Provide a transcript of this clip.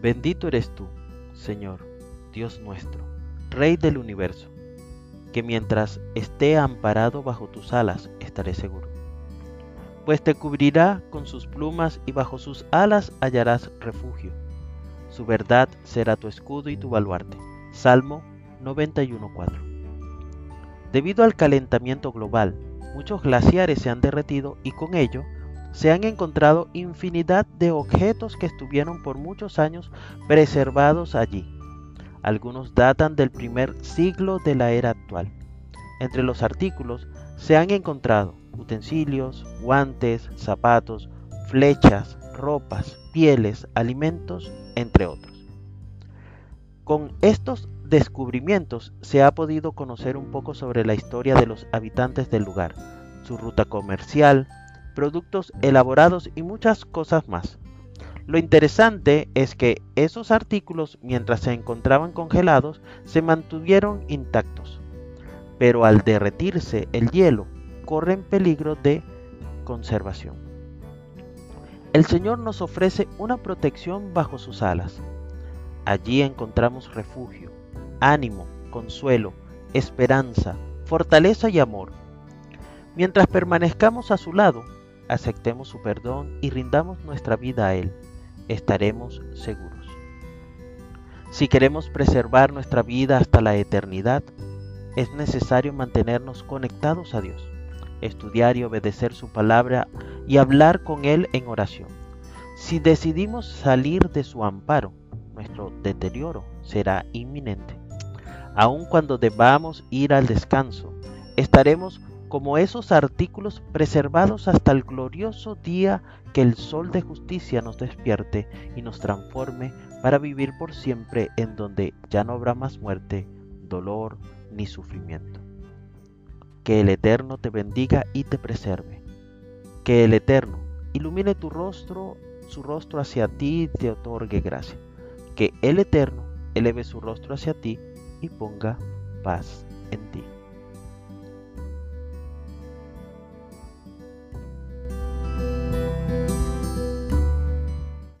Bendito eres tú, Señor, Dios nuestro, Rey del universo, que mientras esté amparado bajo tus alas estaré seguro. Pues te cubrirá con sus plumas y bajo sus alas hallarás refugio. Su verdad será tu escudo y tu baluarte. Salmo 91.4. Debido al calentamiento global, muchos glaciares se han derretido y con ello se han encontrado infinidad de objetos que estuvieron por muchos años preservados allí. Algunos datan del primer siglo de la era actual. Entre los artículos se han encontrado utensilios, guantes, zapatos, flechas, ropas, pieles, alimentos, entre otros. Con estos descubrimientos se ha podido conocer un poco sobre la historia de los habitantes del lugar, su ruta comercial, productos elaborados y muchas cosas más. Lo interesante es que esos artículos, mientras se encontraban congelados, se mantuvieron intactos. Pero al derretirse el hielo, corren peligro de conservación. El Señor nos ofrece una protección bajo sus alas. Allí encontramos refugio, ánimo, consuelo, esperanza, fortaleza y amor. Mientras permanezcamos a su lado, aceptemos su perdón y rindamos nuestra vida a Él, estaremos seguros. Si queremos preservar nuestra vida hasta la eternidad, es necesario mantenernos conectados a Dios, estudiar y obedecer su palabra y hablar con Él en oración. Si decidimos salir de su amparo, nuestro deterioro será inminente. Aun cuando debamos ir al descanso, estaremos como esos artículos preservados hasta el glorioso día que el sol de justicia nos despierte y nos transforme para vivir por siempre en donde ya no habrá más muerte, dolor ni sufrimiento. Que el Eterno te bendiga y te preserve. Que el Eterno ilumine tu rostro, su rostro hacia ti y te otorgue gracia. Que el Eterno eleve su rostro hacia ti y ponga paz